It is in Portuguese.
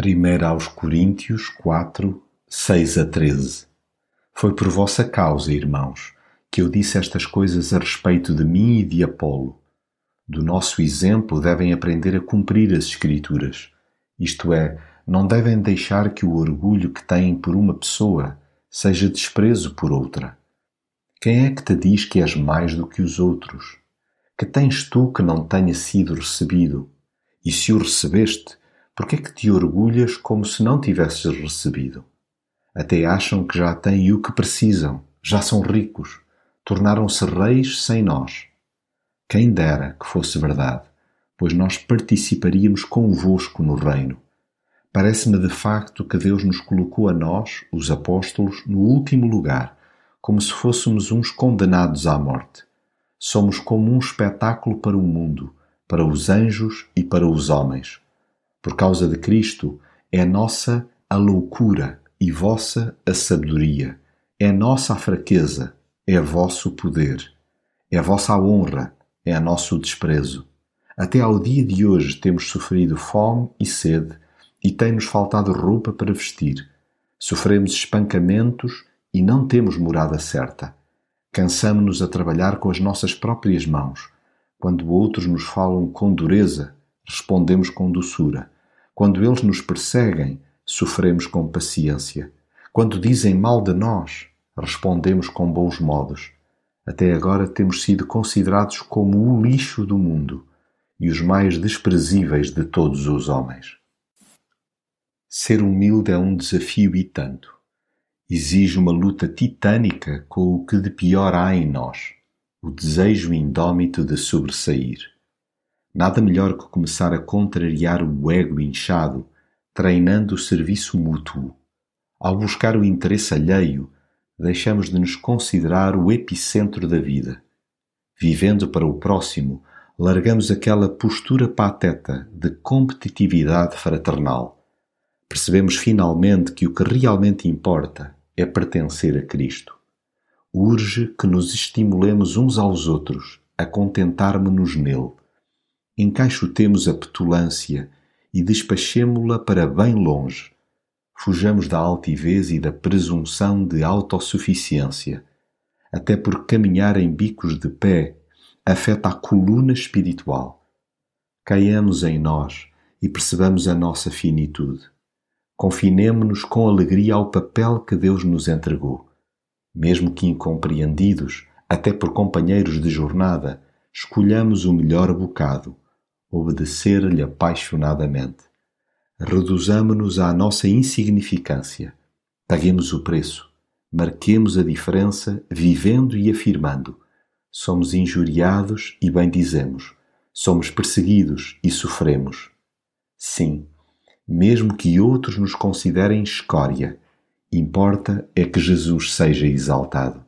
1 aos Coríntios quatro, seis a treze Foi por vossa causa, irmãos, que eu disse estas coisas a respeito de mim e de Apolo. Do nosso exemplo devem aprender a cumprir as Escrituras, isto é, não devem deixar que o orgulho que têm por uma pessoa seja desprezo por outra. Quem é que te diz que és mais do que os outros? Que tens tu que não tenha sido recebido? E se o recebeste, por que é que te orgulhas como se não tivesses recebido? Até acham que já têm o que precisam, já são ricos, tornaram-se reis sem nós. Quem dera que fosse verdade, pois nós participaríamos convosco no reino. Parece-me de facto que Deus nos colocou a nós, os apóstolos, no último lugar, como se fôssemos uns condenados à morte. Somos como um espetáculo para o mundo, para os anjos e para os homens por causa de Cristo, é nossa a loucura e vossa a sabedoria, é nossa a fraqueza, é vosso poder, é vossa a honra, é nosso desprezo. Até ao dia de hoje temos sofrido fome e sede e tem-nos faltado roupa para vestir. Sofremos espancamentos e não temos morada certa. Cansamo-nos a trabalhar com as nossas próprias mãos. Quando outros nos falam com dureza, respondemos com doçura. Quando eles nos perseguem, sofremos com paciência. Quando dizem mal de nós, respondemos com bons modos. Até agora temos sido considerados como o lixo do mundo e os mais desprezíveis de todos os homens. Ser humilde é um desafio e tanto. Exige uma luta titânica com o que de pior há em nós, o desejo indómito de sobressair. Nada melhor que começar a contrariar o ego inchado, treinando o serviço mútuo. Ao buscar o interesse alheio, deixamos de nos considerar o epicentro da vida. Vivendo para o próximo, largamos aquela postura pateta de competitividade fraternal. Percebemos finalmente que o que realmente importa é pertencer a Cristo. Urge que nos estimulemos uns aos outros a contentarmos-nos nele encaixotemos a petulância e despachemo-la para bem longe. Fujamos da altivez e da presunção de autossuficiência, até porque caminhar em bicos de pé afeta a coluna espiritual. Caiamos em nós e percebamos a nossa finitude. Confinemo-nos com alegria ao papel que Deus nos entregou. Mesmo que incompreendidos, até por companheiros de jornada, escolhamos o melhor bocado obedecer-lhe apaixonadamente. Reduzamo-nos à nossa insignificância. Paguemos o preço. Marquemos a diferença vivendo e afirmando. Somos injuriados e bendizemos. Somos perseguidos e sofremos. Sim, mesmo que outros nos considerem escória, importa é que Jesus seja exaltado.